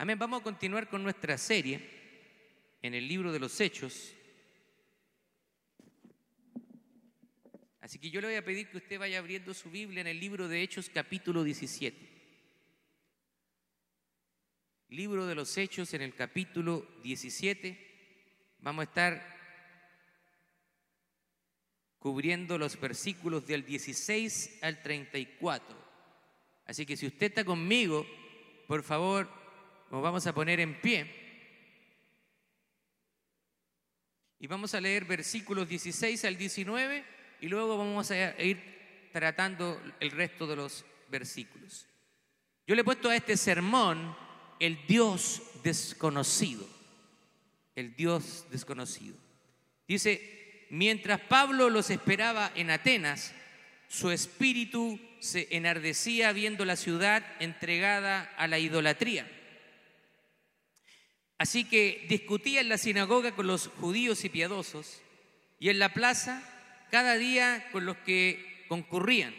Amén. Vamos a continuar con nuestra serie en el libro de los Hechos. Así que yo le voy a pedir que usted vaya abriendo su Biblia en el libro de Hechos capítulo 17. Libro de los Hechos en el capítulo 17. Vamos a estar cubriendo los versículos del 16 al 34. Así que si usted está conmigo, por favor, nos vamos a poner en pie. Y vamos a leer versículos 16 al 19 y luego vamos a ir tratando el resto de los versículos. Yo le he puesto a este sermón el Dios desconocido. El Dios desconocido. Dice, mientras Pablo los esperaba en Atenas, su espíritu se enardecía viendo la ciudad entregada a la idolatría Así que discutía en la sinagoga con los judíos y piadosos y en la plaza cada día con los que concurrían.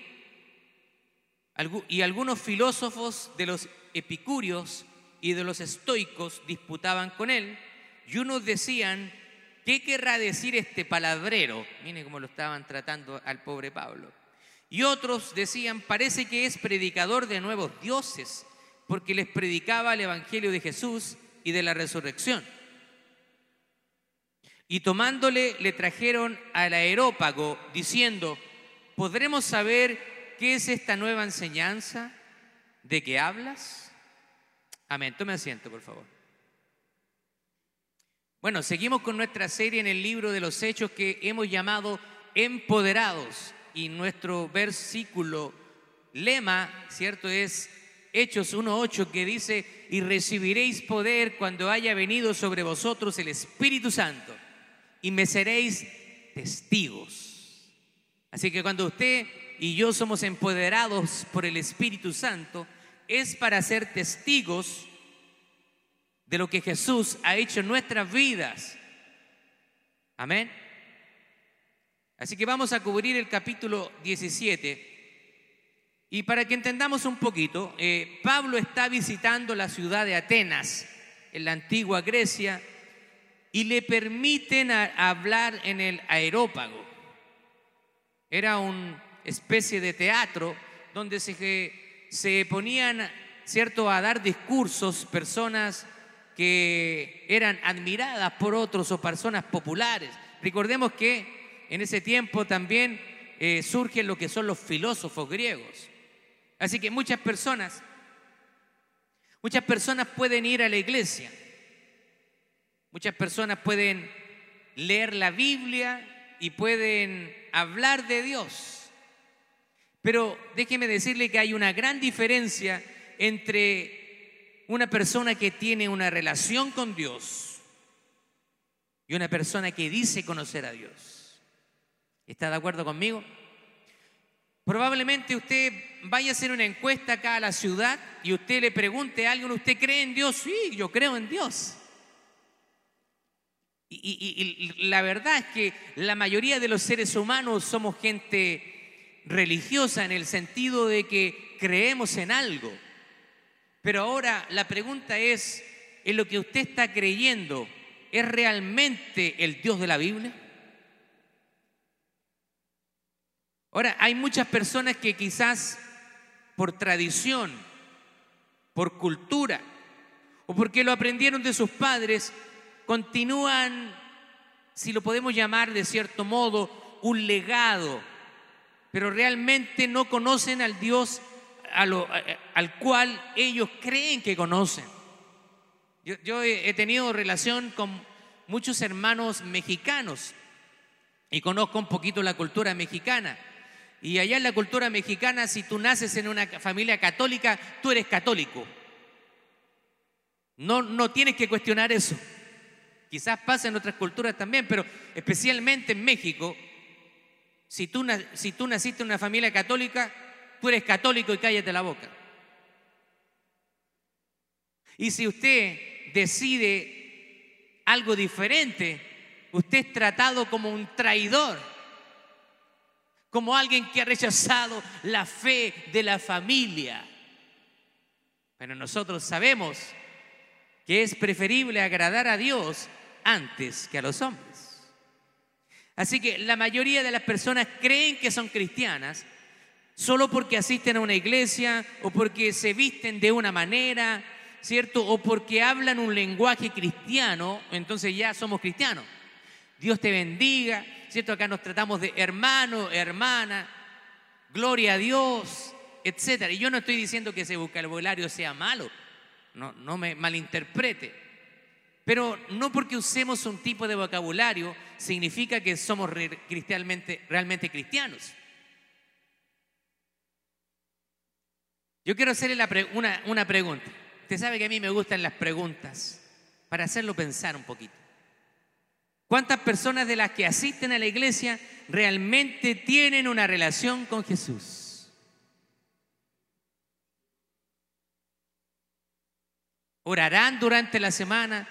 Y algunos filósofos de los epicúreos y de los estoicos disputaban con él y unos decían, ¿qué querrá decir este palabrero? Miren cómo lo estaban tratando al pobre Pablo. Y otros decían, parece que es predicador de nuevos dioses, porque les predicaba el Evangelio de Jesús y de la resurrección. Y tomándole le trajeron al aerópago diciendo, ¿podremos saber qué es esta nueva enseñanza de que hablas? Amén. Tome asiento, por favor. Bueno, seguimos con nuestra serie en el libro de los Hechos que hemos llamado Empoderados y nuestro versículo lema, ¿cierto? Es Hechos 1.8 que dice, y recibiréis poder cuando haya venido sobre vosotros el Espíritu Santo, y me seréis testigos. Así que cuando usted y yo somos empoderados por el Espíritu Santo, es para ser testigos de lo que Jesús ha hecho en nuestras vidas. Amén. Así que vamos a cubrir el capítulo 17 y para que entendamos un poquito, eh, Pablo está visitando la ciudad de Atenas, en la antigua Grecia, y le permiten hablar en el aerópago. Era una especie de teatro donde se, ponían, ¿cierto?, a dar discursos personas que eran admiradas por otros o personas populares. Recordemos que en ese tiempo también eh, surgen lo que son los filósofos griegos. Así que muchas personas, muchas personas pueden ir a la iglesia, muchas personas pueden leer la Biblia y pueden hablar de Dios. Pero déjeme decirle que hay una gran diferencia entre una persona que tiene una relación con Dios y una persona que dice conocer a Dios. ¿Está de acuerdo conmigo? Probablemente usted vaya a hacer una encuesta acá a la ciudad y usted le pregunte a alguien, ¿usted cree en Dios? Sí, yo creo en Dios. Y, la verdad es que la mayoría de los seres humanos somos gente religiosa en el sentido de que creemos en algo. Pero ahora la pregunta es, ¿en lo que usted está creyendo es realmente el Dios de la Biblia? Ahora, hay muchas personas que quizás por tradición, por cultura o porque lo aprendieron de sus padres, continúan, si lo podemos llamar de cierto modo, un legado, pero realmente no conocen al Dios al cual ellos creen que conocen. Yo, he tenido relación con muchos hermanos mexicanos y conozco un poquito la cultura mexicana. Y allá en la cultura mexicana, si tú naces en una familia católica, tú eres católico. No, no tienes que cuestionar eso. Quizás pasa en otras culturas también, pero especialmente en México, si tú, si tú naciste en una familia católica, tú eres católico y cállate la boca. Y si usted decide algo diferente, usted es tratado como un traidor como alguien que ha rechazado la fe de la familia. Pero nosotros sabemos que es preferible agradar a Dios antes que a los hombres. Así que la mayoría de las personas creen que son cristianas solo porque asisten a una iglesia o porque se visten de una manera, ¿cierto? O porque hablan un lenguaje cristiano, entonces ya somos cristianos. Dios te bendiga, ¿cierto? Acá nos tratamos de hermano, hermana, gloria a Dios, etc. Y yo no estoy diciendo que ese vocabulario sea malo, no, no me malinterprete. Pero no porque usemos un tipo de vocabulario significa que somos realmente cristianos. Yo quiero hacerle una, una pregunta. Usted sabe que a mí me gustan las preguntas para hacerlo pensar un poquito. ¿Cuántas personas de las que asisten a la iglesia realmente tienen una relación con Jesús? ¿Orarán durante la semana?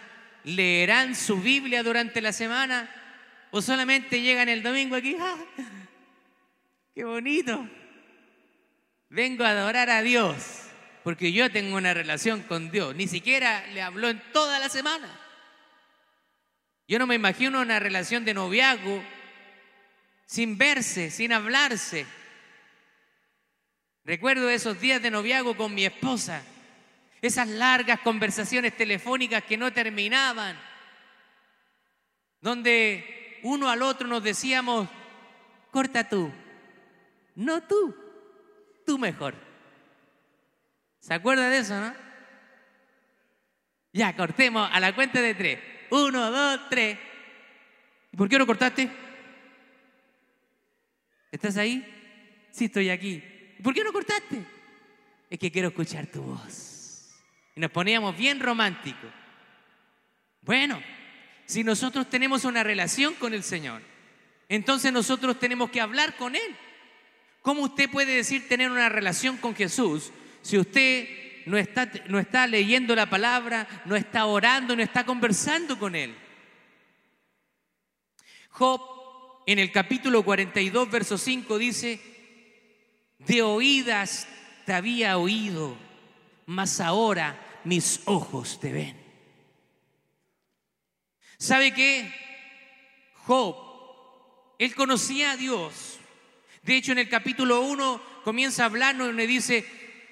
¿Leerán su Biblia durante la semana? ¿O solamente llegan el domingo aquí? ¡Ah! ¡Qué bonito! Vengo a adorar a Dios porque yo tengo una relación con Dios. Ni siquiera le habló en toda la semana. Yo no me imagino una relación de noviazgo sin verse, sin hablarse. Recuerdo esos días de noviazgo con mi esposa, esas largas conversaciones telefónicas que no terminaban, donde uno al otro nos decíamos, corta tú, no tú tú mejor. ¿Se acuerda de eso, no? Ya, cortemos a la cuenta de tres. Uno, dos, tres. ¿Y por qué no cortaste? ¿Estás ahí? Sí, estoy aquí. ¿Y por qué no cortaste? Es que quiero escuchar tu voz. Y nos poníamos bien románticos. Bueno, si nosotros tenemos una relación con el Señor, entonces nosotros tenemos que hablar con Él. ¿Cómo usted puede decir tener una relación con Jesús si usted no está, no está leyendo la palabra, no está orando, no está conversando con Él? Job en el capítulo 42, verso 5 dice, de oídas te había oído, mas ahora mis ojos te ven. ¿Sabe qué? Job, él conocía a Dios, de hecho, en el capítulo 1 comienza a hablarnos y le dice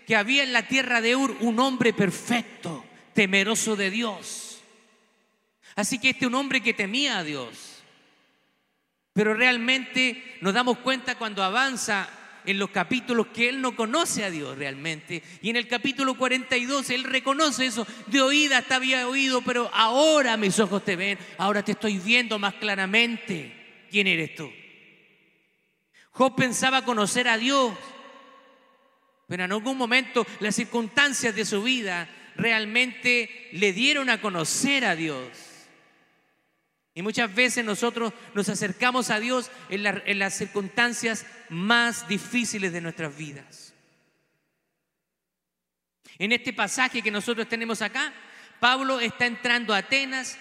que había en la tierra de Ur un hombre perfecto, temeroso de Dios. Así que este es un hombre que temía a Dios. Pero realmente nos damos cuenta cuando avanza en los capítulos que él no conoce a Dios realmente. Y en el capítulo 42 él reconoce eso. De oída te había oído, pero ahora mis ojos te ven. Ahora te estoy viendo más claramente. ¿Quién eres tú? Job pensaba conocer a Dios, pero en algún momento las circunstancias de su vida realmente le dieron a conocer a Dios. Y muchas veces nosotros nos acercamos a Dios en, las circunstancias más difíciles de nuestras vidas. En este pasaje que nosotros tenemos acá, Pablo está entrando a Atenas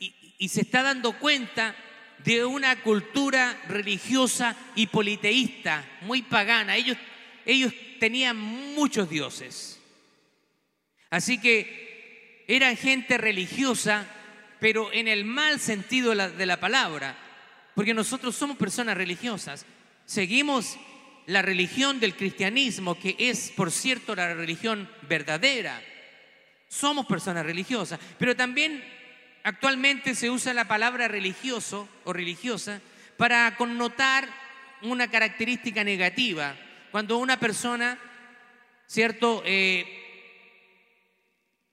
y, y se está dando cuenta de una cultura religiosa y politeísta, muy pagana. Ellos, ellos tenían muchos dioses. Así que eran gente religiosa, pero en el mal sentido de la, palabra, porque nosotros somos personas religiosas. Seguimos la religión del cristianismo, que es, por cierto, la religión verdadera. Somos personas religiosas, pero también Actualmente se usa la palabra religioso o religiosa para connotar una característica negativa. Cuando una persona, ¿cierto?, eh,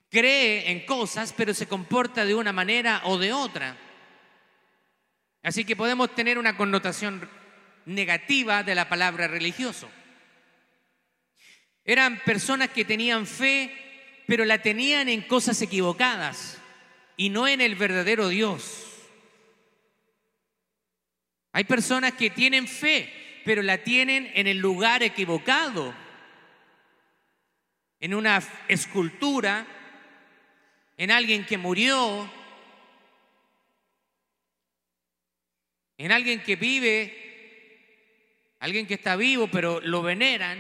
cree en cosas, pero se comporta de una manera o de otra. Así que podemos tener una connotación negativa de la palabra religioso. Eran personas que tenían fe, pero la tenían en cosas equivocadas y no en el verdadero Dios. Hay personas que tienen fe, pero la tienen en el lugar equivocado, en una escultura, en alguien que murió, en alguien que vive, alguien que está vivo, pero lo veneran.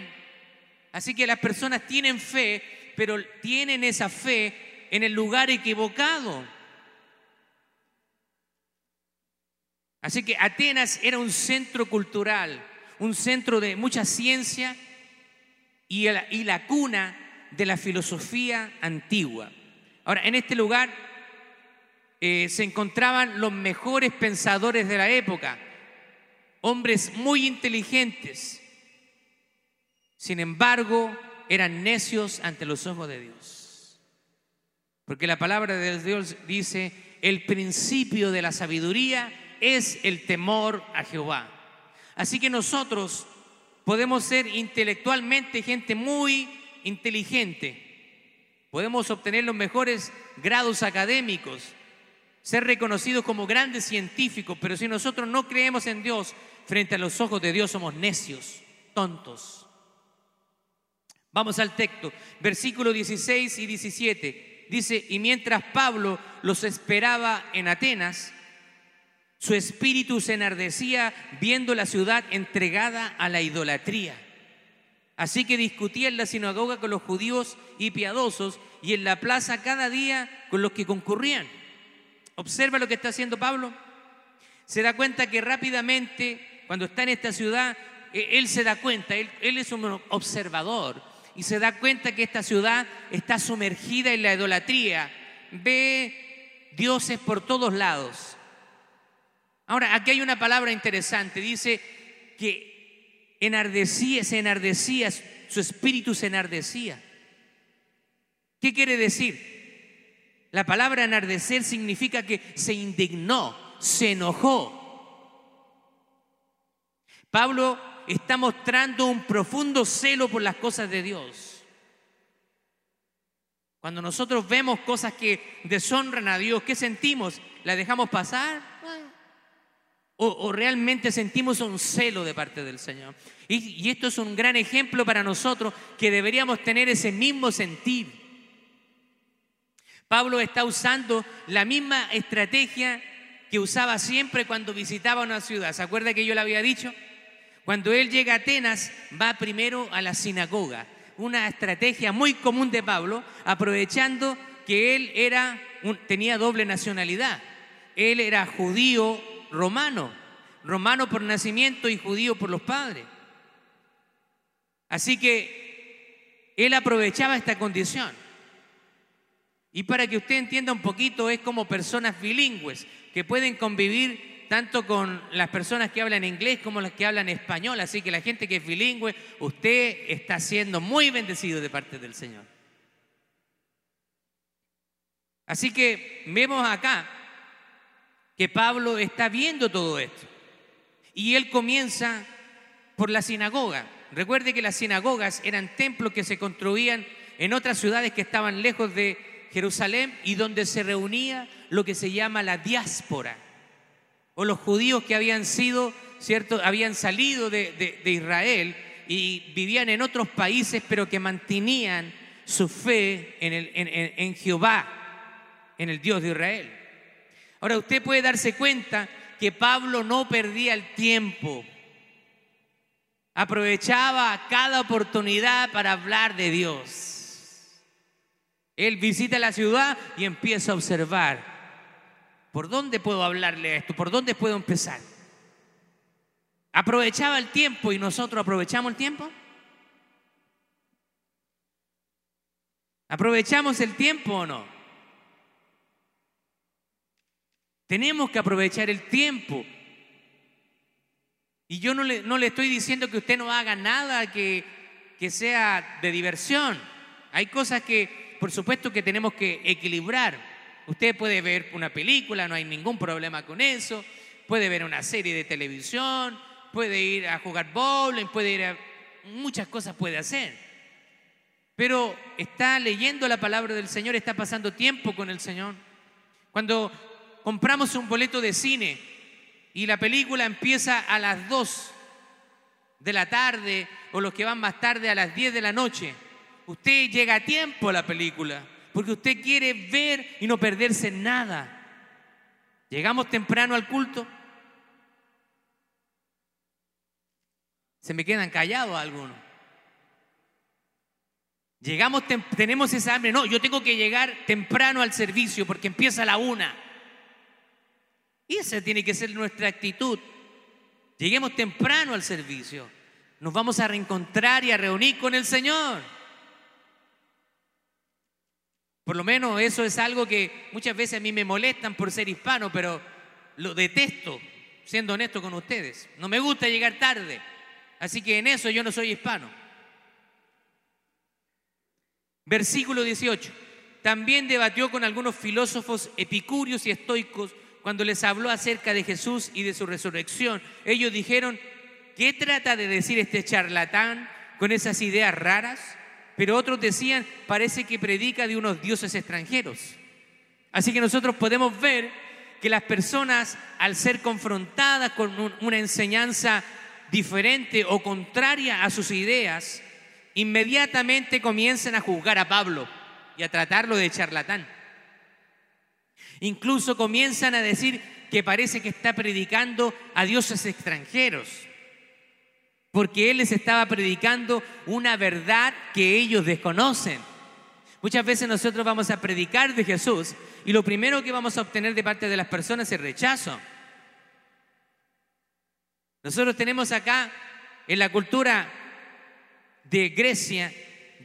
Así que las personas tienen fe, pero tienen esa fe en el lugar equivocado. Así que Atenas era un centro cultural, un centro de mucha ciencia y la, cuna de la filosofía antigua. Ahora, en este lugar eh, se encontraban los mejores pensadores de la época, hombres muy inteligentes, sin embargo, eran necios ante los ojos de Dios. Porque la palabra de Dios dice, el principio de la sabiduría es el temor a Jehová. Así que nosotros podemos ser intelectualmente gente muy inteligente, podemos obtener los mejores grados académicos, ser reconocidos como grandes científicos, pero si nosotros no creemos en Dios, frente a los ojos de Dios somos necios, tontos. Vamos al texto, versículo 16 y 17. Dice, y mientras Pablo los esperaba en Atenas, su espíritu se enardecía viendo la ciudad entregada a la idolatría. Así que discutía en la sinagoga con los judíos y piadosos y en la plaza cada día con los que concurrían. Observa lo que está haciendo Pablo. Se da cuenta que rápidamente, cuando está en esta ciudad, e-, él se da cuenta, él, él es un observador y se da cuenta que esta ciudad está sumergida en la idolatría. Ve dioses por todos lados. Ahora, aquí hay una palabra interesante. Dice que enardecía, se enardecía, su espíritu se enardecía. ¿Qué quiere decir? La palabra enardecer significa que se indignó, se enojó. Pablo está mostrando un profundo celo por las cosas de Dios. Cuando nosotros vemos cosas que deshonran a Dios, ¿qué sentimos? ¿La dejamos pasar? ¿O, realmente sentimos un celo de parte del Señor? Y, esto es un gran ejemplo para nosotros que deberíamos tener ese mismo sentir. Pablo está usando la misma estrategia que usaba siempre cuando visitaba una ciudad. ¿Se acuerda que yo le había dicho? Cuando él llega a Atenas, va primero a la sinagoga, una estrategia muy común de Pablo, aprovechando que él era tenía doble nacionalidad. Él era judío romano, romano por nacimiento y judío por los padres. Así que él aprovechaba esta condición. Y para que usted entienda un poquito, es como personas bilingües que pueden convivir tanto con las personas que hablan inglés como las que hablan español. Así que la gente que es bilingüe, usted está siendo muy bendecido de parte del Señor. Así que vemos acá que Pablo está viendo todo esto. Y él comienza por la sinagoga. Recuerde que las sinagogas eran templos que se construían en otras ciudades que estaban lejos de Jerusalén y donde se reunía lo que se llama la diáspora o los judíos que habían sido, ¿cierto? Habían salido de, Israel y vivían en otros países, pero que mantenían su fe en, el, en Jehová, en el Dios de Israel. Ahora usted puede darse cuenta que Pablo no perdía el tiempo. Aprovechaba cada oportunidad para hablar de Dios. Él visita la ciudad y empieza a observar ¿Por dónde puedo hablarle a esto? ¿Por dónde puedo empezar? ¿Aprovechaba el tiempo y nosotros aprovechamos el tiempo? ¿Aprovechamos el tiempo o no? Tenemos que aprovechar el tiempo. Y yo no le, no le estoy diciendo que usted no haga nada que, que sea de diversión. Hay cosas que, por supuesto, que tenemos que equilibrar. Usted puede ver una película, no hay ningún problema con eso. Puede ver una serie de televisión, puede ir a jugar bowling, puede ir a... Muchas cosas puede hacer. Pero está leyendo la palabra del Señor, está pasando tiempo con el Señor. Cuando compramos un boleto de cine y la película empieza a las 2 de la tarde o los que van más tarde a las 10 de la noche, usted llega a tiempo a la película porque usted quiere ver y no perderse nada. Llegamos temprano al culto. Se me quedan callados algunos. Llegamos, tenemos esa hambre. No, yo tengo que llegar temprano al servicio porque empieza a la una. Y esa tiene que ser nuestra actitud. Lleguemos temprano al servicio. Nos vamos a reencontrar y a reunir con el Señor. Por lo menos eso es algo que muchas veces a mí me molestan por ser hispano, pero lo detesto, siendo honesto con ustedes. No me gusta llegar tarde. Así que en eso yo no soy hispano. Versículo 18. También debatió con algunos filósofos epicúreos y estoicos cuando les habló acerca de Jesús y de su resurrección. Ellos dijeron, ¿qué trata de decir este charlatán con esas ideas raras? Pero otros decían, parece que predica de unos dioses extranjeros. Así que nosotros podemos ver que las personas, al ser confrontadas con una enseñanza diferente o contraria a sus ideas, inmediatamente comienzan a juzgar a Pablo y a tratarlo de charlatán. Incluso comienzan a decir que parece que está predicando a dioses extranjeros, porque él les estaba predicando una verdad que ellos desconocen. Muchas veces nosotros vamos a predicar de Jesús y lo primero que vamos a obtener de parte de las personas es rechazo. Nosotros tenemos acá en la cultura de Grecia,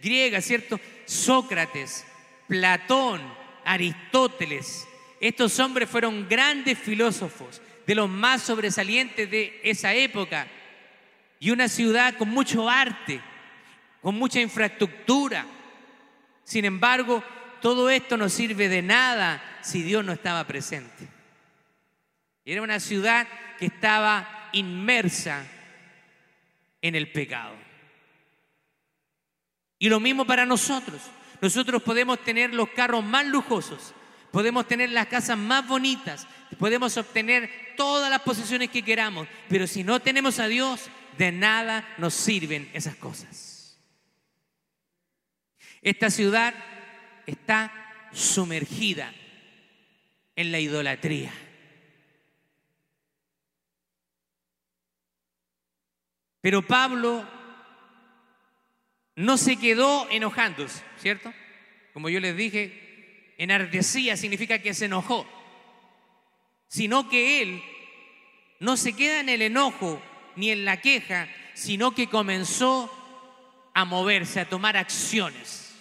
griega, ¿cierto? Sócrates, Platón, Aristóteles. Estos hombres fueron grandes filósofos, de los más sobresalientes de esa época. Y una ciudad con mucho arte, con mucha infraestructura. Sin embargo, todo esto no sirve de nada si Dios no estaba presente. Era una ciudad que estaba inmersa en el pecado. Y lo mismo para nosotros. Nosotros podemos tener los carros más lujosos, podemos tener las casas más bonitas, podemos obtener todas las posesiones que queramos, pero si no tenemos a Dios, de nada nos sirven esas cosas. Esta ciudad está sumergida en la idolatría. Pero Pablo no se quedó enojándose, ¿cierto? Como yo les dije, enardecía significa que se enojó, sino que él no se queda en el enojo ni en la queja, sino que comenzó a moverse, a tomar acciones.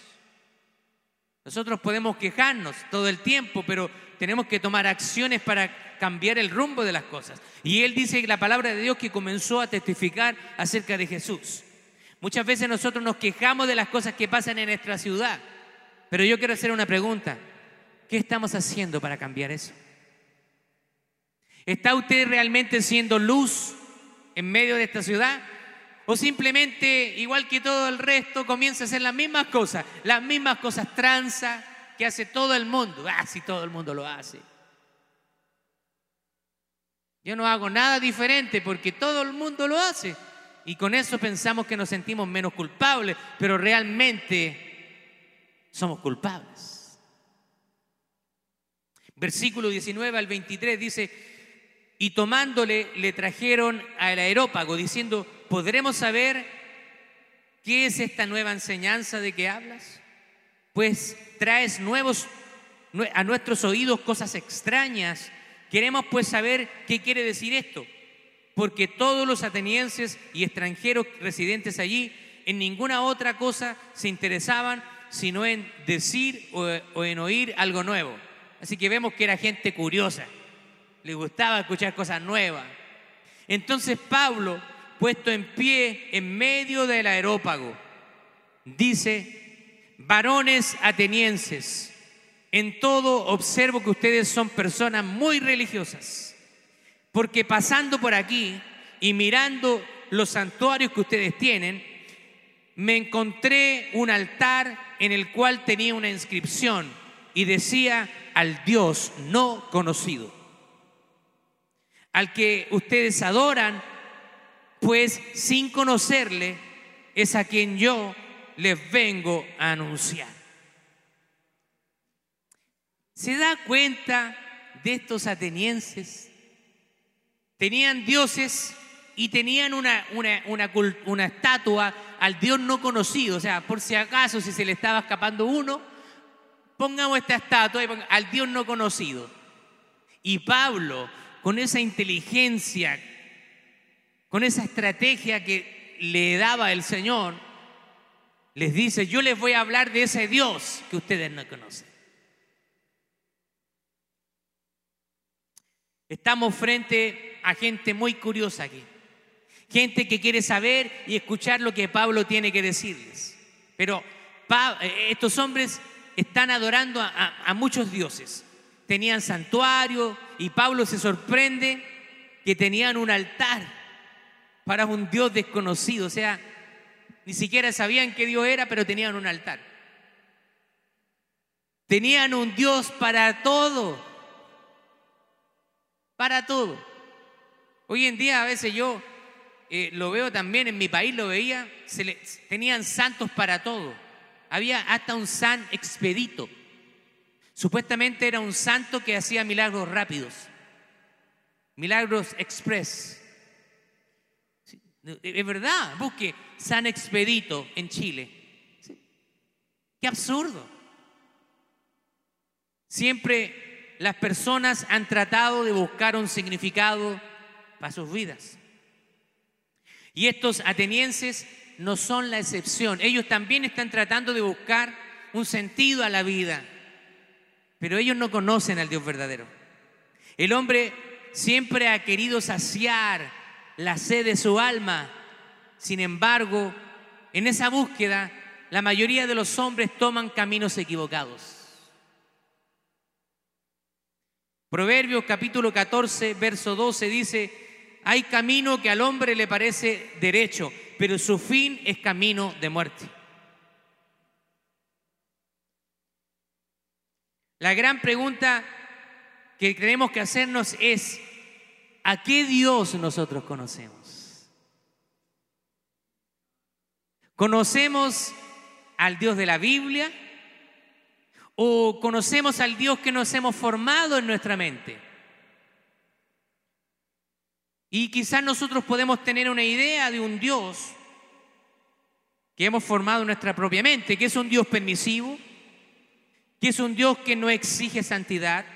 Nosotros podemos quejarnos todo el tiempo, pero tenemos que tomar acciones para cambiar el rumbo de las cosas. Y él dice la palabra de Dios que comenzó a testificar acerca de Jesús. Muchas veces nosotros nos quejamos de las cosas que pasan en nuestra ciudad, pero yo quiero hacer una pregunta. ¿Qué estamos haciendo para cambiar eso? ¿Está usted realmente siendo luz en medio de esta ciudad? ¿O simplemente, igual que todo el resto, comienza a hacer las mismas cosas, las mismas cosas tranza que hace todo el mundo? Ah, si todo el mundo lo hace. Yo no hago nada diferente porque todo el mundo lo hace. Y con eso pensamos que nos sentimos menos culpables, pero realmente somos culpables. Versículo 19 al 23 dice, y tomándole le trajeron al aerópago, diciendo, ¿podremos saber qué es esta nueva enseñanza de que hablas? Pues traes nuevos a nuestros oídos cosas extrañas. Queremos pues saber qué quiere decir esto porque todos los atenienses y extranjeros residentes allí en ninguna otra cosa se interesaban sino en decir o, en oír algo nuevo. Así que vemos que era gente curiosa, le gustaba escuchar cosas nuevas. Entonces Pablo, puesto en pie en medio del aerópago, dice, varones atenienses, en todo observo que ustedes son personas muy religiosas porque pasando por aquí y mirando los santuarios que ustedes tienen, me encontré un altar en el cual tenía una inscripción y decía al Dios no conocido. Al que ustedes adoran, pues sin conocerle, es a quien yo les vengo a anunciar. ¿Se da cuenta de estos atenienses? Tenían dioses y tenían una, una, estatua al Dios no conocido. O sea, por si acaso, si se le estaba escapando uno, pongamos esta estatua y al Dios no conocido. Y Pablo, con esa inteligencia, con esa estrategia que le daba el Señor, les dice, yo les voy a hablar de ese Dios que ustedes no conocen. Estamos frente a gente muy curiosa aquí. Gente que quiere saber y escuchar lo que Pablo tiene que decirles. Pero eh, estos hombres están adorando a, muchos dioses. Tenían santuario y Pablo se sorprende que tenían un altar para un Dios desconocido. O sea, ni siquiera sabían qué Dios era, pero tenían un altar. Tenían un Dios para todo. Para todo. Hoy en día a veces yo eh, lo veo también, en mi país lo veía, se tenían santos para todo. Había hasta un san expedito. Supuestamente era un santo que hacía milagros rápidos. Milagros express. Es verdad, busque San Expedito en Chile. Qué absurdo. Siempre las personas han tratado de buscar un significado para sus vidas. Y estos atenienses no son la excepción. Ellos también están tratando de buscar un sentido a la vida, pero ellos no conocen al Dios verdadero. El hombre siempre ha querido saciar la sed de su alma. Sin embargo, en esa búsqueda, la mayoría de los hombres toman caminos equivocados. Proverbios capítulo 14, verso 12 dice, hay camino que al hombre le parece derecho, pero su fin es camino de muerte. La gran pregunta que tenemos que hacernos es, ¿A qué Dios nosotros conocemos? ¿Conocemos al Dios de la Biblia? ¿O conocemos al Dios que nos hemos formado en nuestra mente? Y quizás nosotros podemos tener una idea de un Dios que hemos formado en nuestra propia mente, que es un Dios permisivo, que es un Dios que no exige santidad,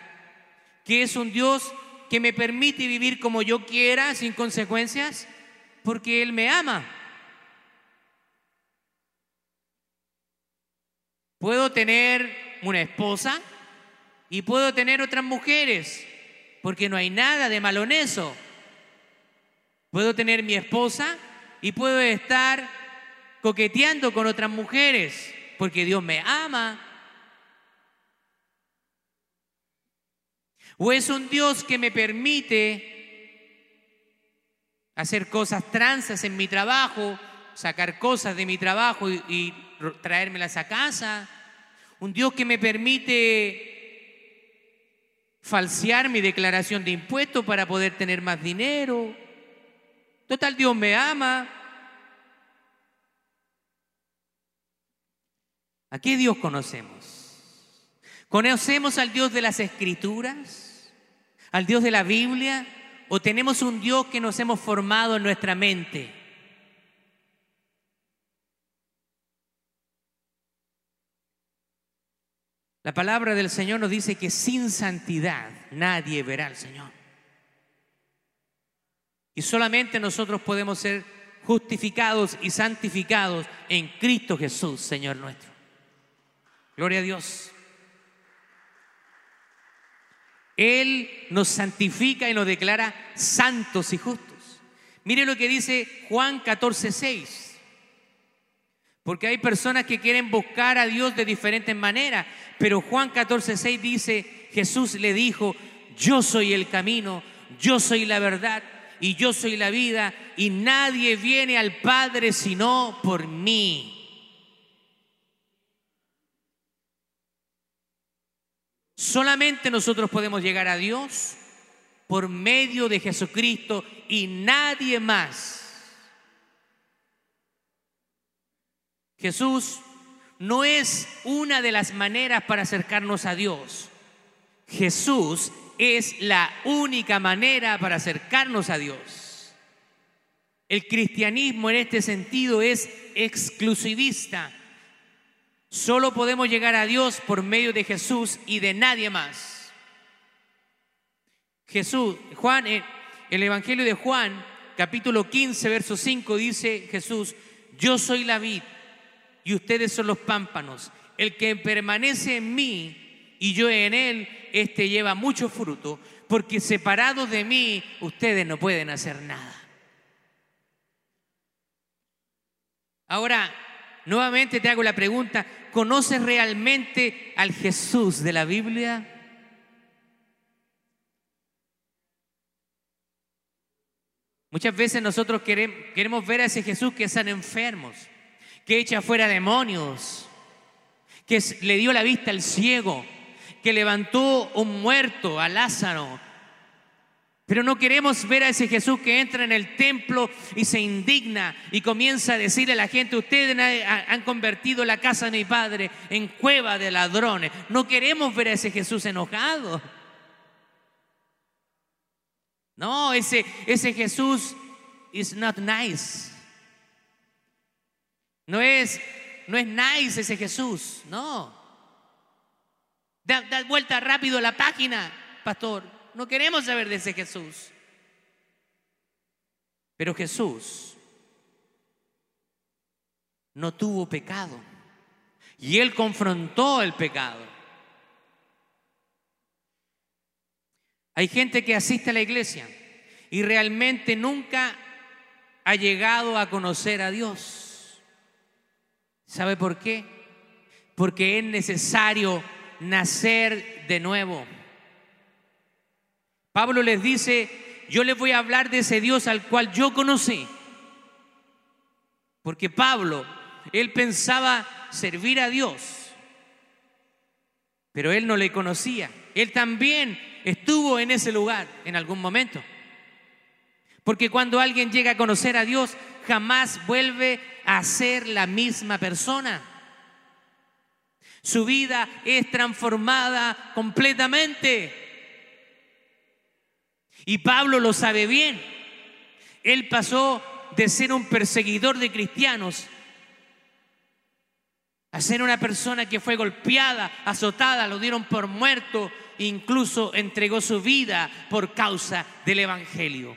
que es un Dios que me permite vivir como yo quiera, sin consecuencias, porque Él me ama. Puedo tener una esposa y puedo tener otras mujeres, porque no hay nada de malo en eso. Puedo tener mi esposa y puedo estar coqueteando con otras mujeres, porque Dios me ama. ¿O es un Dios que me permite hacer cosas transas en mi trabajo, sacar cosas de mi trabajo y, traérmelas a casa? ¿Un Dios que me permite falsear mi declaración de impuestos para poder tener más dinero? Total, Dios me ama. ¿A qué Dios conocemos? ¿Conocemos al Dios de las Escrituras? al Dios de la Biblia o tenemos un Dios que nos hemos formado en nuestra mente? La palabra del Señor nos dice que sin santidad nadie verá al Señor. Y solamente nosotros podemos ser justificados y santificados en Cristo Jesús, Señor nuestro. Gloria a Dios. Él nos santifica y nos declara santos y justos. Mire lo que dice Juan 14, 6. Porque hay personas que quieren buscar a Dios de diferentes maneras, pero Juan 14, 6 dice, Jesús le dijo, yo soy el camino, yo soy la verdad y yo soy la vida y nadie viene al Padre sino por mí. Solamente nosotros podemos llegar a Dios por medio de Jesucristo y nadie más. Jesús no es una de las maneras para acercarnos a Dios. Jesús es la única manera para acercarnos a Dios. El cristianismo en este sentido es exclusivista. Solo podemos llegar a Dios por medio de Jesús y de nadie más. Jesús, Juan, en el Evangelio de Juan, capítulo 15, verso 5, dice Jesús, yo soy la vid y ustedes son los pámpanos. El que permanece en mí y yo en él, este lleva mucho fruto, porque separados de mí, ustedes no pueden hacer nada. Ahora, nuevamente te hago la pregunta, ¿conoces realmente al Jesús de la Biblia? Muchas veces nosotros queremos, ver a ese Jesús que están enfermos, que echa fuera demonios, que le dio la vista al ciego, que levantó un muerto, a Lázaro, pero no queremos ver a ese Jesús que entra en el templo y se indigna y comienza a decirle a la gente, ustedes han convertido la casa de mi padre en cueva de ladrones. No queremos ver a ese Jesús enojado. No, ese, ese Jesús is not nice. No es, no es nice ese Jesús, no. Da, vuelta rápido la página, pastor. No queremos saber de ese Jesús. Pero Jesús no tuvo pecado. Y él confrontó el pecado. Hay gente que asiste a la iglesia y realmente nunca ha llegado a conocer a Dios. ¿Sabe por qué? Porque es necesario nacer de nuevo. Pablo les dice, yo les voy a hablar de ese Dios al cual yo conocí. Porque Pablo, él pensaba servir a Dios, pero él no le conocía. Él también estuvo en ese lugar en algún momento. Porque cuando alguien llega a conocer a Dios, jamás vuelve a ser la misma persona. Su vida es transformada completamente. Y Pablo lo sabe bien. Él pasó de ser un perseguidor de cristianos a ser una persona que fue golpeada, azotada, lo dieron por muerto, incluso entregó su vida por causa del Evangelio.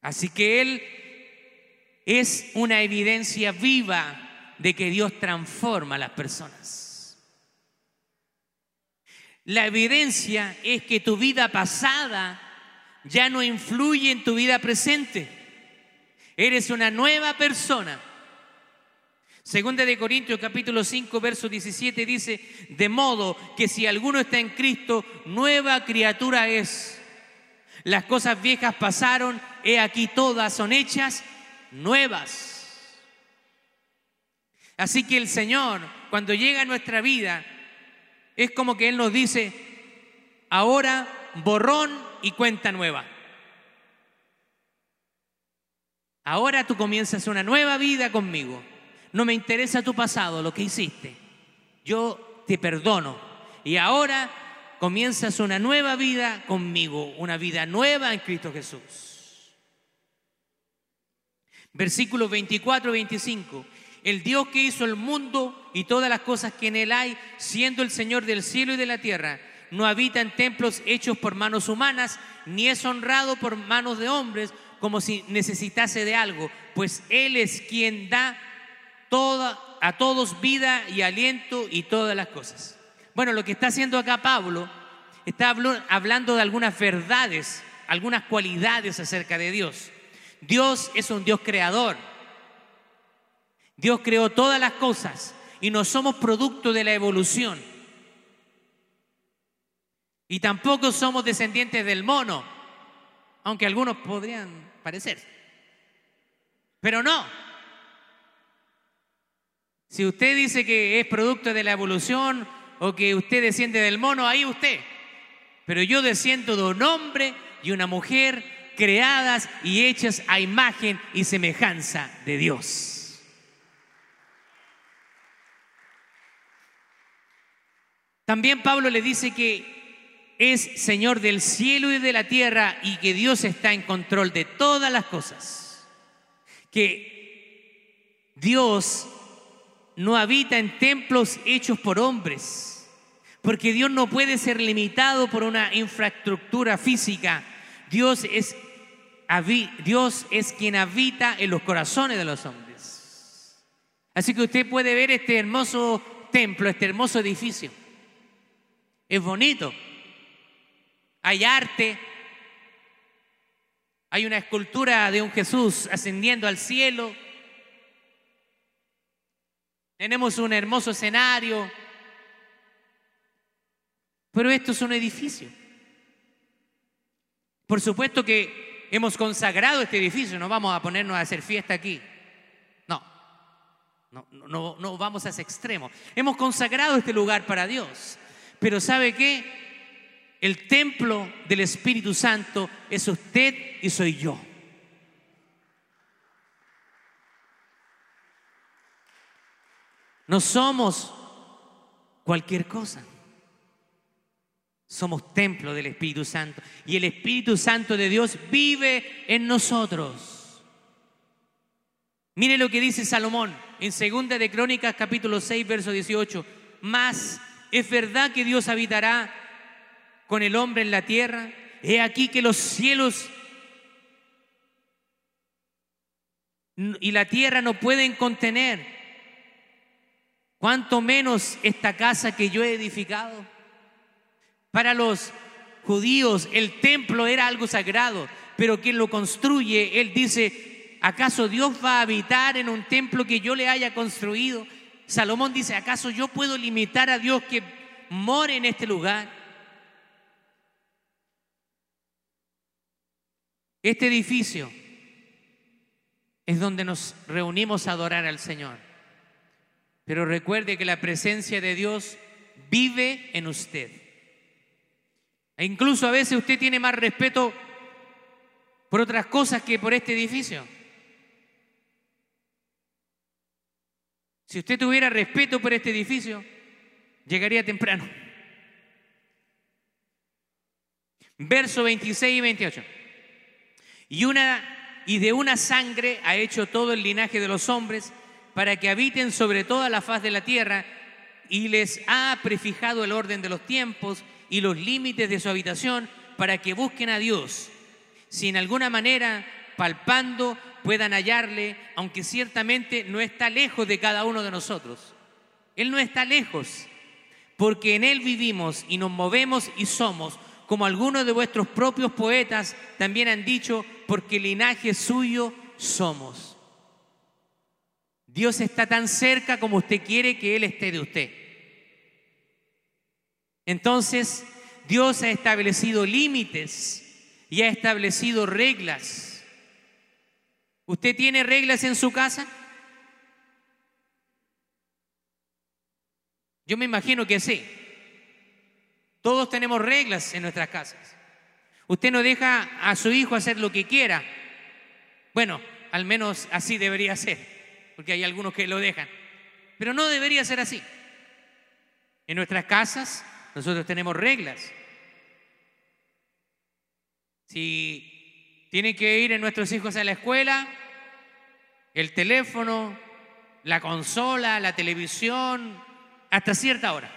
Así que Él es una evidencia viva de que Dios transforma a las personas. La evidencia es que tu vida pasada ya no influye en tu vida presente. Eres una nueva persona. Segunda de Corintios capítulo 5 verso 17 dice, de modo que si alguno está en Cristo, nueva criatura es. Las cosas viejas pasaron, he aquí todas son hechas nuevas. Así que el Señor, cuando llega a nuestra vida, es como que Él nos dice, ahora borrón y cuenta nueva. Ahora tú comienzas una nueva vida conmigo. No me interesa tu pasado, lo que hiciste. Yo te perdono. Y ahora comienzas una nueva vida conmigo, una vida nueva en Cristo Jesús. Versículos 24 25 el Dios que hizo el mundo y todas las cosas que en él hay, siendo el Señor del cielo y de la tierra, no habita en templos hechos por manos humanas, ni es honrado por manos de hombres como si necesitase de algo, pues Él es quien da toda, a todos vida y aliento y todas las cosas. Bueno, lo que está haciendo acá Pablo, está hablando de algunas verdades, algunas cualidades acerca de Dios. Dios es un Dios creador. Dios creó todas las cosas y no somos producto de la evolución. Y tampoco somos descendientes del mono, aunque algunos podrían parecer. Pero no. Si usted dice que es producto de la evolución o que usted desciende del mono, ahí usted. Pero yo desciendo de un hombre y una mujer creadas y hechas a imagen y semejanza de Dios. También Pablo le dice que es Señor del cielo y de la tierra y que Dios está en control de todas las cosas. Que Dios no habita en templos hechos por hombres, porque Dios no puede ser limitado por una infraestructura física. Dios es, Dios es quien habita en los corazones de los hombres. Así que usted puede ver este hermoso templo, este hermoso edificio. Es bonito. Hay arte. Hay una escultura de un Jesús ascendiendo al cielo. Tenemos un hermoso escenario. Pero esto es un edificio. Por supuesto que hemos consagrado este edificio, no vamos a ponernos a hacer fiesta aquí. No, no, no, no vamos a ese extremo. Hemos consagrado este lugar para Dios. Pero ¿sabe qué? El templo del Espíritu Santo es usted y soy yo. No somos cualquier cosa. Somos templo del Espíritu Santo. Y el Espíritu Santo de Dios vive en nosotros. Mire lo que dice Salomón en Segunda de Crónicas capítulo 6 verso 18. Más es verdad que Dios habitará con el hombre en la tierra. He aquí que los cielos y la tierra no pueden contener, cuanto menos esta casa que yo he edificado. Para los judíos el templo era algo sagrado, pero quien lo construye, él dice, ¿acaso Dios va a habitar en un templo que yo le haya construido? Salomón dice, ¿acaso yo puedo limitar a Dios que more en este lugar? Este edificio es donde nos reunimos a adorar al Señor. Pero recuerde que la presencia de Dios vive en usted. E incluso a veces usted tiene más respeto por otras cosas que por este edificio. Si usted tuviera respeto por este edificio, llegaría temprano. Verso 26 y 28 y, y de una sangre ha hecho todo el linaje de los hombres para que habiten sobre toda la faz de la tierra y les ha prefijado el orden de los tiempos y los límites de su habitación para que busquen a Dios, si en alguna manera, palpando, puedan hallarle, aunque ciertamente no está lejos de cada uno de nosotros. Él no está lejos, porque en Él vivimos y nos movemos y somos, como algunos de vuestros propios poetas también han dicho, porque linaje suyo somos. Dios está tan cerca como usted quiere que Él esté de usted. Entonces, Dios ha establecido límites y ha establecido reglas. ¿Usted tiene reglas en su casa? Yo me imagino que sí. Todos tenemos reglas en nuestras casas. Usted no deja a su hijo hacer lo que quiera. Bueno, al menos así debería ser, porque hay algunos que lo dejan. Pero no debería ser así. En nuestras casas nosotros tenemos reglas. Si tienen que ir nuestros hijos a la escuela, el teléfono, la consola, la televisión, hasta cierta hora.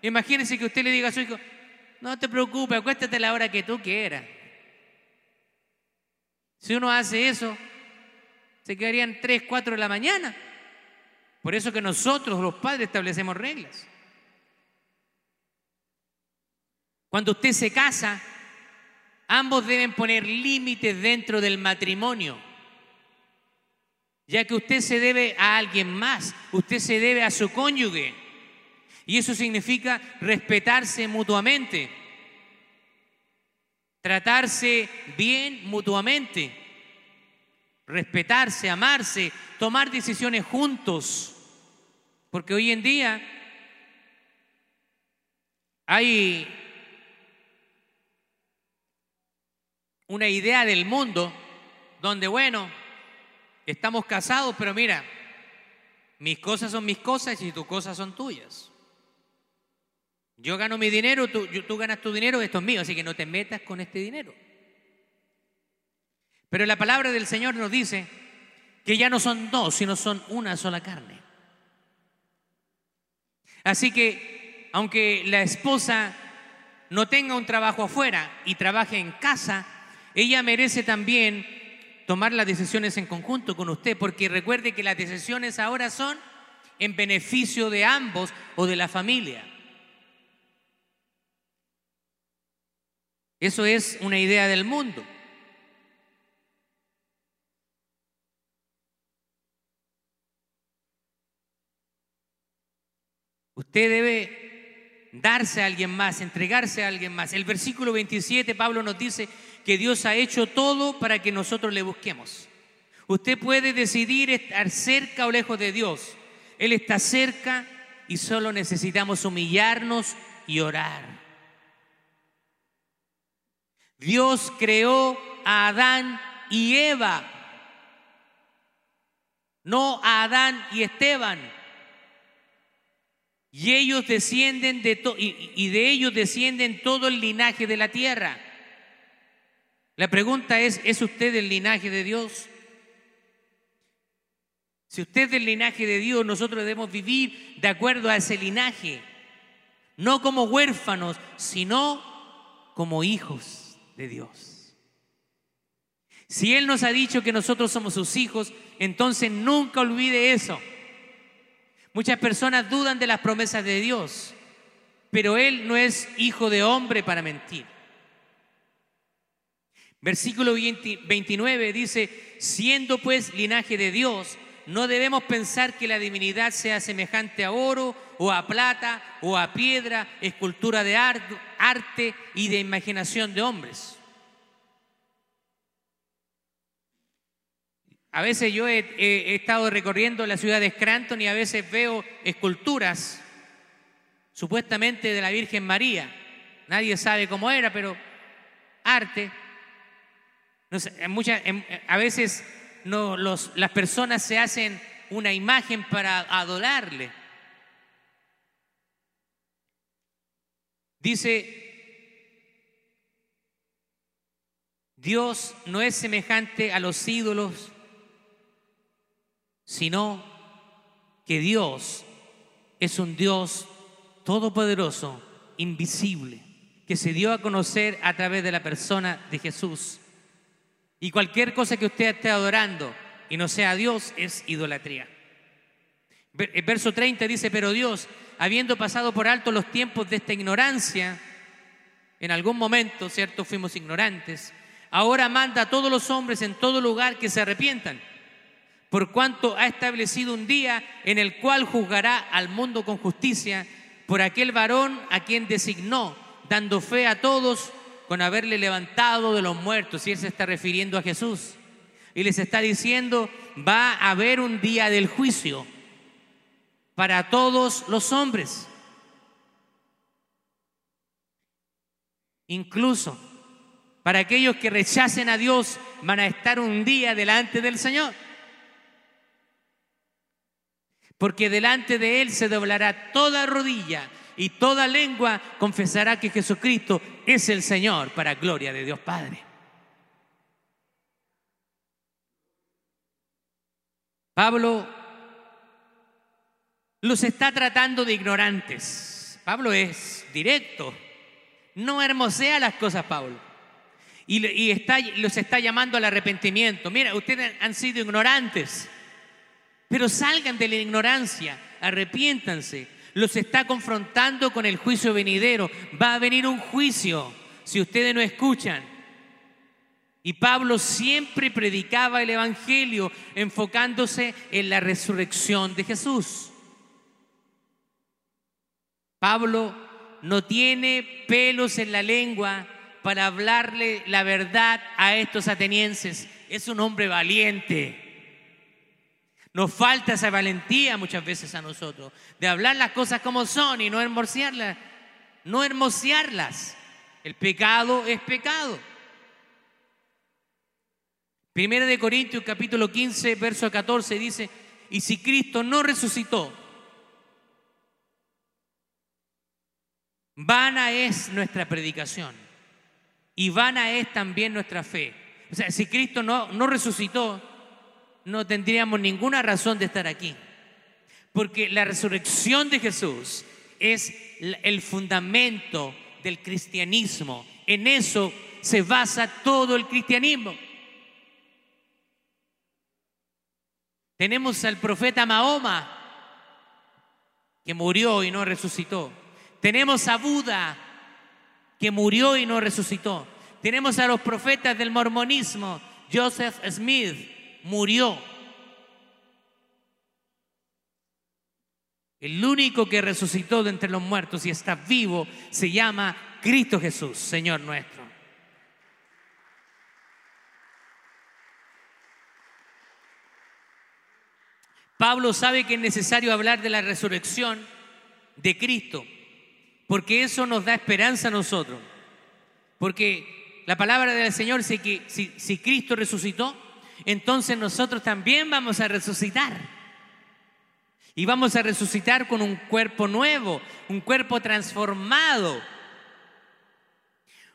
Imagínense que usted le diga a su hijo, no te preocupes, acuéstate a la hora que tú quieras. Si uno hace eso, se quedarían 3, 4 de la mañana. Por eso que nosotros, los padres, establecemos reglas. Cuando usted se casa, ambos deben poner límites dentro del matrimonio. Ya que usted se debe a alguien más, usted se debe a su cónyuge. Y eso significa respetarse mutuamente, tratarse bien mutuamente, respetarse, amarse, tomar decisiones juntos. Porque hoy en día hay una idea del mundo donde, bueno, estamos casados, pero mira, mis cosas son mis cosas y tus cosas son tuyas. Yo gano mi dinero, tú, tú ganas tu dinero, esto es mío, así que no te metas con este dinero. Pero la palabra del Señor nos dice que ya no son dos, sino son una sola carne. Así que, aunque la esposa no tenga un trabajo afuera y trabaje en casa, ella merece también tomar las decisiones en conjunto con usted, porque recuerde que las decisiones ahora son en beneficio de ambos o de la familia. Eso es una idea del mundo. Usted debe darse a alguien más, entregarse a alguien más. El versículo 27, Pablo nos dice que Dios ha hecho todo para que nosotros le busquemos. Usted puede decidir estar cerca o lejos de Dios. Él está cerca y solo necesitamos humillarnos y orar. Dios creó a Adán y Eva, no a Adán y Esteban. Y ellos descienden de y, de ellos descienden todo el linaje de la tierra. La pregunta es, ¿es usted del linaje de Dios? Si usted es del linaje de Dios, nosotros debemos vivir de acuerdo a ese linaje, no como huérfanos, sino como hijos de Dios. Si Él nos ha dicho que nosotros somos sus hijos, entonces nunca olvide eso. Muchas personas dudan de las promesas de Dios, pero Él no es hijo de hombre para mentir. Versículo 29 dice, siendo pues linaje de Dios, no debemos pensar que la divinidad sea semejante a oro o a plata o a piedra, escultura de arte y de imaginación de hombres. A veces yo he, estado recorriendo la ciudad de Scranton y a veces veo esculturas supuestamente de la Virgen María. Nadie sabe cómo era, pero arte. A veces no, las personas se hacen una imagen para adorarle. Dice, Dios no es semejante a los ídolos sino que Dios es un Dios todopoderoso, invisible, que se dio a conocer a través de la persona de Jesús. Y cualquier cosa que usted esté adorando y no sea Dios es idolatría. El verso 30 dice, pero Dios, habiendo pasado por alto los tiempos de esta ignorancia, en algún momento, ¿cierto? Fuimos ignorantes, ahora manda a todos los hombres en todo lugar que se arrepientan por cuanto ha establecido un día en el cual juzgará al mundo con justicia por aquel varón a quien designó, dando fe a todos con haberle levantado de los muertos. Y él se está refiriendo a Jesús. Y les está diciendo, va a haber un día del juicio para todos los hombres. Incluso para aquellos que rechacen a Dios van a estar un día delante del Señor porque delante de Él se doblará toda rodilla y toda lengua confesará que Jesucristo es el Señor para gloria de Dios Padre. Pablo los está tratando de ignorantes. Pablo es directo, no hermosea las cosas, Pablo. Y, está, los está llamando al arrepentimiento. Mira, ustedes han sido ignorantes. Pero salgan de la ignorancia, arrepiéntanse. Los está confrontando con el juicio venidero. Va a venir un juicio si ustedes no escuchan. Y Pablo siempre predicaba el Evangelio enfocándose en la resurrección de Jesús. Pablo no tiene pelos en la lengua para hablarle la verdad a estos atenienses. Es un hombre valiente. Nos falta esa valentía muchas veces a nosotros, de hablar las cosas como son y no hermosearlas. No hermosearlas. El pecado es pecado. Primera de Corintios capítulo 15, verso 14 dice, y si Cristo no resucitó, vana es nuestra predicación y vana es también nuestra fe. O sea, si Cristo no, no resucitó, no tendríamos ninguna razón de estar aquí. Porque la resurrección de Jesús es el fundamento del cristianismo. En eso se basa todo el cristianismo. Tenemos al profeta Mahoma, que murió y no resucitó. Tenemos a Buda, que murió y no resucitó. Tenemos a los profetas del mormonismo. Joseph Smith murió. El único que resucitó de entre los muertos y está vivo se llama Cristo Jesús, Señor nuestro. Pablo sabe que es necesario hablar de la resurrección de Cristo, porque eso nos da esperanza a nosotros. Porque la palabra del Señor dice que si, si Cristo resucitó, entonces nosotros también vamos a resucitar. Y vamos a resucitar con un cuerpo nuevo, un cuerpo transformado,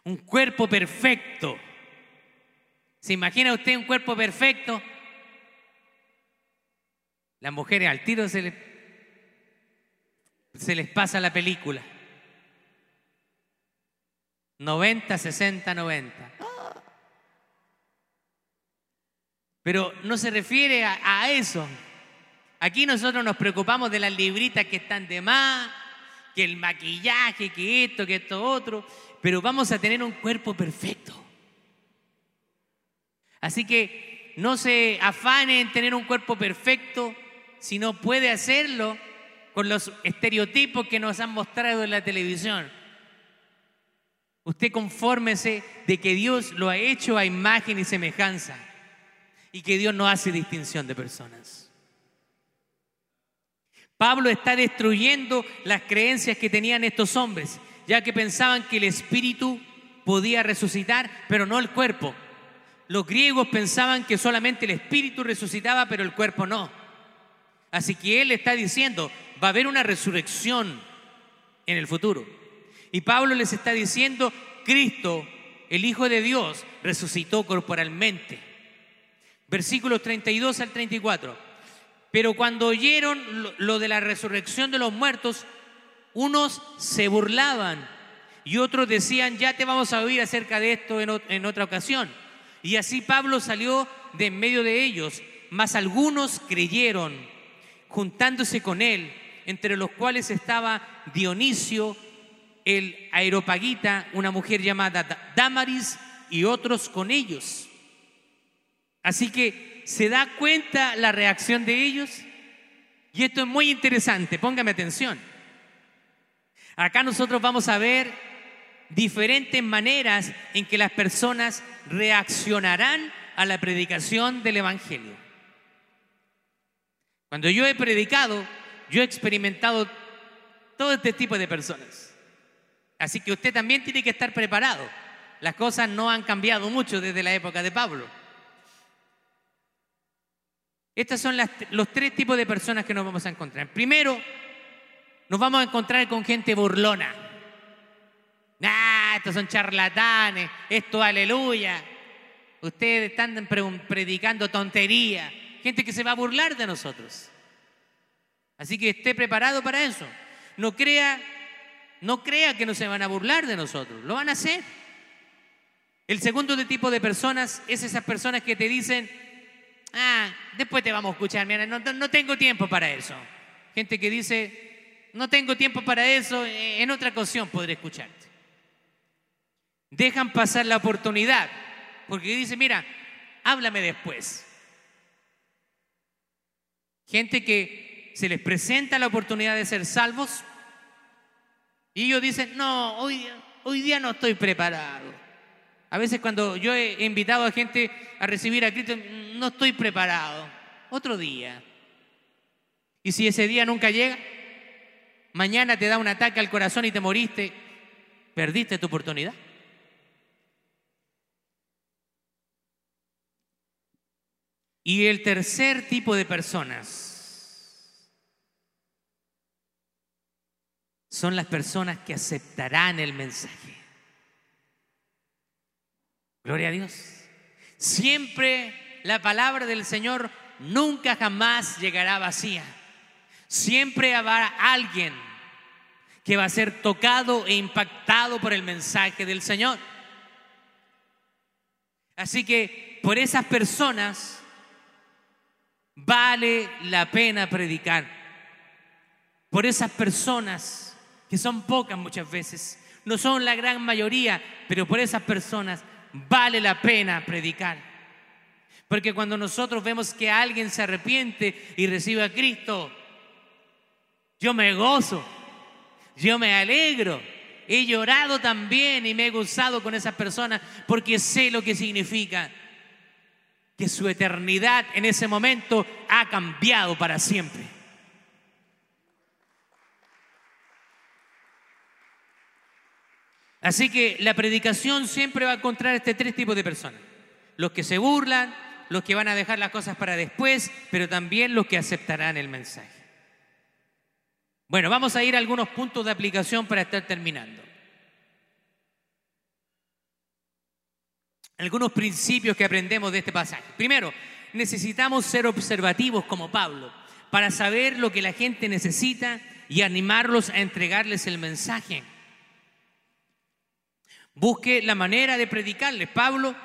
un cuerpo perfecto. ¿Se imagina usted un cuerpo perfecto? Las mujeres al tiro se, se les pasa la película. 90, 60, 90. Pero no se refiere a, eso. Aquí nosotros nos preocupamos de las libritas que están de más, que el maquillaje, que esto, que esto otro, pero vamos a tener un cuerpo perfecto. Así que no se afane en tener un cuerpo perfecto si no puede hacerlo con los estereotipos que nos han mostrado en la televisión. Usted confórmese de que Dios lo ha hecho a imagen y semejanza y que Dios no hace distinción de personas. Pablo está destruyendo las creencias que tenían estos hombres, ya que pensaban que el espíritu podía resucitar, pero no el cuerpo. Los griegos pensaban que solamente el espíritu resucitaba, pero el cuerpo no. Así que él está diciendo, va a haber una resurrección en el futuro. Y Pablo les está diciendo, Cristo, el Hijo de Dios, resucitó corporalmente. Versículos 32 al 34. Pero cuando oyeron lo de la resurrección de los muertos, unos se burlaban y otros decían, ya te vamos a oír acerca de esto en otra ocasión. Y así Pablo salió de en medio de ellos, mas algunos creyeron, juntándose con él, entre los cuales estaba Dionisio, el aeropagita, una mujer llamada Damaris, y otros con ellos. Así que ¿Se da cuenta la reacción de ellos? Y esto es muy interesante, póngame atención. Acá nosotros vamos a ver diferentes maneras en que las personas reaccionarán a la predicación del Evangelio. Cuando yo he predicado, yo he experimentado todo este tipo de personas. Así que usted también tiene que estar preparado. Las cosas no han cambiado mucho desde la época de Pablo. Estos son los tres tipos de personas que nos vamos a encontrar. Primero, nos vamos a encontrar con gente burlona. Ah, estos son charlatanes, esto aleluya. Ustedes están predicando tontería. Gente que se va a burlar de nosotros. Así que esté preparado para eso. No crea, no crea que no se van a burlar de nosotros. Lo van a hacer. El segundo tipo de personas es esas personas que te dicen, Ah, después te vamos a escuchar, mira, no, tengo tiempo para eso. Gente que dice, no tengo tiempo para eso, eh, en otra ocasión podré escucharte. Dejan pasar la oportunidad, porque dice, mira, háblame después. Gente que se les presenta la oportunidad de ser salvos y ellos dicen, no, hoy, hoy día no estoy preparado. A veces cuando yo he invitado a gente a recibir a Cristo, no estoy preparado. Otro día. Y si ese día nunca llega, mañana te da un ataque al corazón y te moriste, perdiste tu oportunidad. Y el tercer tipo de personas son las personas que aceptarán el mensaje. Gloria a Dios. Siempre la palabra del Señor nunca jamás llegará vacía. Siempre habrá alguien que va a ser tocado e impactado por el mensaje del Señor. Así que por esas personas vale la pena predicar. Por esas personas, que son pocas muchas veces, no son la gran mayoría, pero por esas personas vale la pena predicar. Porque cuando nosotros vemos que alguien se arrepiente y recibe a Cristo, yo me gozo, yo me alegro. He llorado también y me he gozado con esas personas porque sé lo que significa que su eternidad en ese momento ha cambiado para siempre. Así que la predicación siempre va a encontrar este tres tipos de personas. Los que se burlan, los que van a dejar las cosas para después, pero también los que aceptarán el mensaje. Bueno, vamos a ir a algunos puntos de aplicación para estar terminando. algunos principios que aprendemos de este pasaje. Primero, necesitamos ser observativos como Pablo para saber lo que la gente necesita y animarlos a entregarles el mensaje. Busque la manera de predicarles. Pablo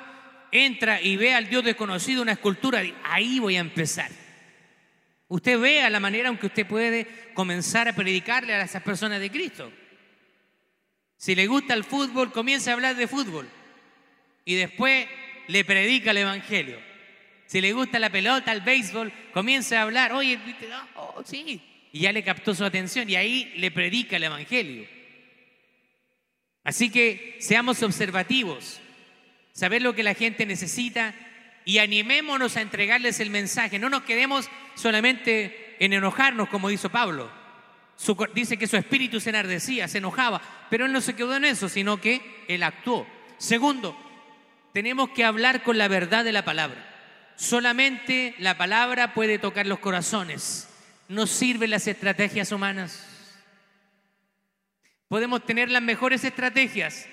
entra y ve al Dios desconocido una escultura, ahí voy a empezar. Usted vea la manera en que usted puede comenzar a predicarle a esas personas de Cristo. Si le gusta el fútbol, comience a hablar de fútbol y después le predica el Evangelio. Si le gusta la pelota, el béisbol, comienza a hablar, oye, oh, sí, y ya le captó su atención y ahí le predica el Evangelio. Así que seamos observativos, saber lo que la gente necesita y animémonos a entregarles el mensaje. No nos quedemos solamente en enojarnos como hizo Pablo. dice que su espíritu se enardecía, se enojaba, pero él no se quedó en eso, sino que él actuó. Segundo, tenemos que hablar con la verdad de la palabra. Solamente la palabra puede tocar los corazones. No sirven las estrategias humanas. Podemos tener las mejores estrategias,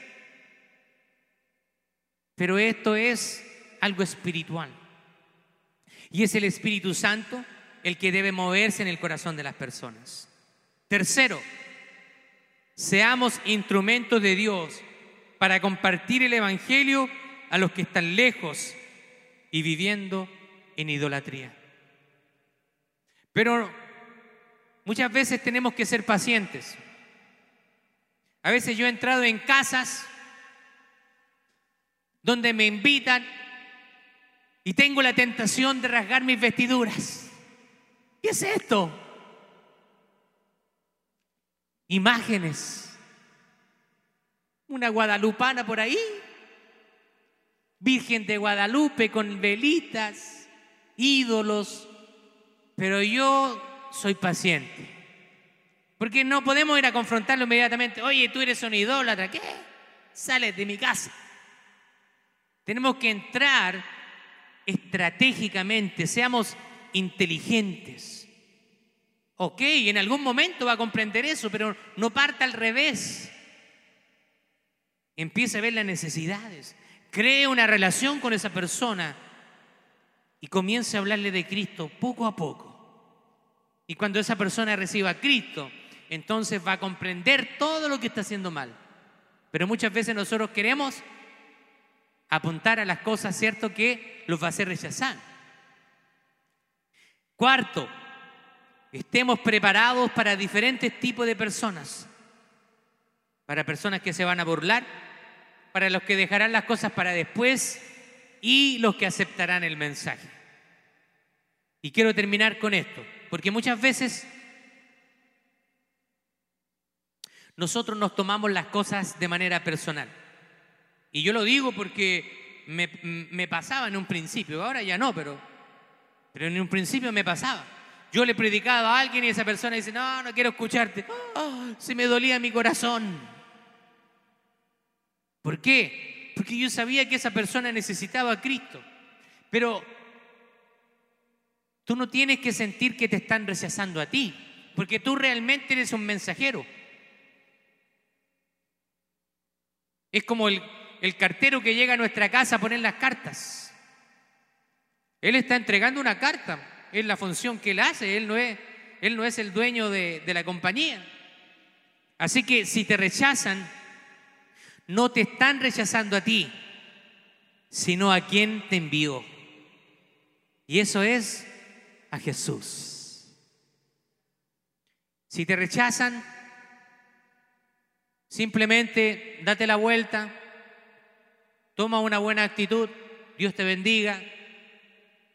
pero esto es algo espiritual. Y es el Espíritu Santo el que debe moverse en el corazón de las personas. Tercero, seamos instrumentos de Dios para compartir el Evangelio a los que están lejos y viviendo en idolatría. Pero muchas veces tenemos que ser pacientes. A veces yo he entrado en casas donde me invitan y tengo la tentación de rasgar mis vestiduras. ¿Qué es esto? Imágenes. Una guadalupana por ahí Virgen de Guadalupe con velitas, ídolos, pero yo soy paciente. Porque no podemos ir a confrontarlo inmediatamente. Oye, tú eres un idólatra. ¿Qué? Sales de mi casa. Tenemos que entrar estratégicamente, seamos inteligentes. Ok, en algún momento va a comprender eso, pero no parta al revés. Empieza a ver las necesidades. Cree una relación con esa persona y comience a hablarle de Cristo poco a poco. Y cuando esa persona reciba a Cristo, entonces va a comprender todo lo que está haciendo mal. Pero muchas veces nosotros queremos apuntar a las cosas, ¿cierto?, que los va a hacer rechazar. Cuarto, estemos preparados para diferentes tipos de personas. Para personas que se van a burlar, para los que dejarán las cosas para después y los que aceptarán el mensaje. Y quiero terminar con esto, porque muchas veces nosotros nos tomamos las cosas de manera personal. Y yo lo digo porque me, pasaba en un principio, ahora ya no, pero, pero en un principio me pasaba. Yo le predicaba a alguien y esa persona dice, no, no quiero escucharte. Oh, se me dolía mi corazón. ¿Por qué? Porque yo sabía que esa persona necesitaba a Cristo. Pero tú no tienes que sentir que te están rechazando a ti, porque tú realmente eres un mensajero. Es como el, el cartero que llega a nuestra casa a poner las cartas. Él está entregando una carta, es la función que él hace, él no es, él no es el dueño de, de la compañía. Así que si te rechazan, no te están rechazando a ti, sino a quien te envió. Y eso es a Jesús. Si te rechazan, simplemente date la vuelta, toma una buena actitud, Dios te bendiga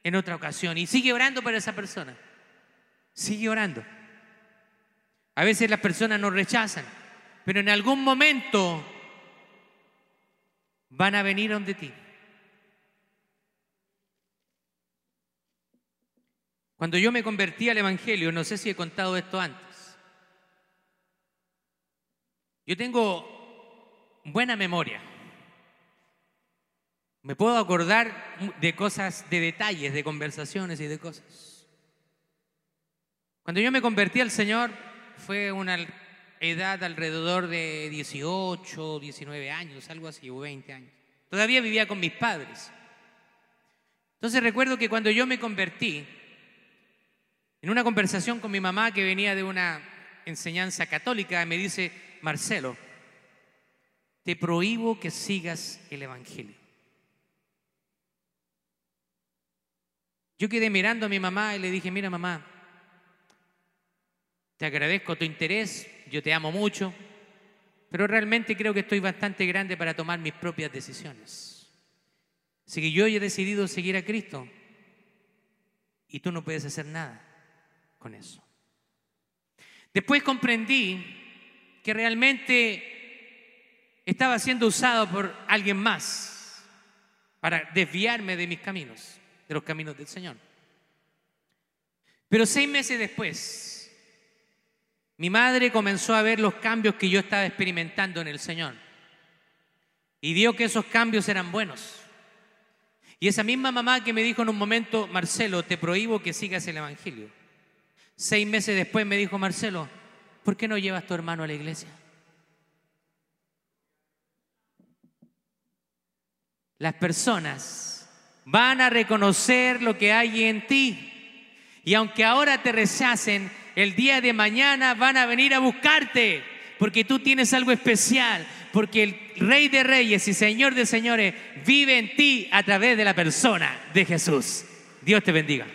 en otra ocasión y sigue orando para esa persona. Sigue orando. A veces las personas nos rechazan, pero en algún momento van a venir donde ti. Cuando yo me convertí al Evangelio, no sé si he contado esto antes, yo tengo buena memoria. Me puedo acordar de cosas, de detalles, de conversaciones y de cosas. Cuando yo me convertí al Señor, fue una edad alrededor de 18, 19 años, algo así, o 20 años. Todavía vivía con mis padres. Entonces recuerdo que cuando yo me convertí, en una conversación con mi mamá que venía de una enseñanza católica, me dice, Marcelo, te prohíbo que sigas el Evangelio. Yo quedé mirando a mi mamá y le dije, mira mamá, te agradezco tu interés, yo te amo mucho, pero realmente creo que estoy bastante grande para tomar mis propias decisiones. Así que yo he decidido seguir a Cristo y tú no puedes hacer nada con eso. Después comprendí que realmente estaba siendo usado por alguien más para desviarme de mis caminos, de los caminos del Señor. Pero seis meses después, mi madre comenzó a ver los cambios que yo estaba experimentando en el Señor y vio que esos cambios eran buenos. Y esa misma mamá que me dijo en un momento, Marcelo, te prohíbo que sigas el Evangelio. Seis meses después me dijo, Marcelo, ¿por qué no llevas tu hermano a la iglesia? Las personas van a reconocer lo que hay en ti. Y aunque ahora te rechacen, el día de mañana van a venir a buscarte, porque tú tienes algo especial, porque el Rey de Reyes y Señor de Señores vive en ti a través de la persona de Jesús. Dios te bendiga.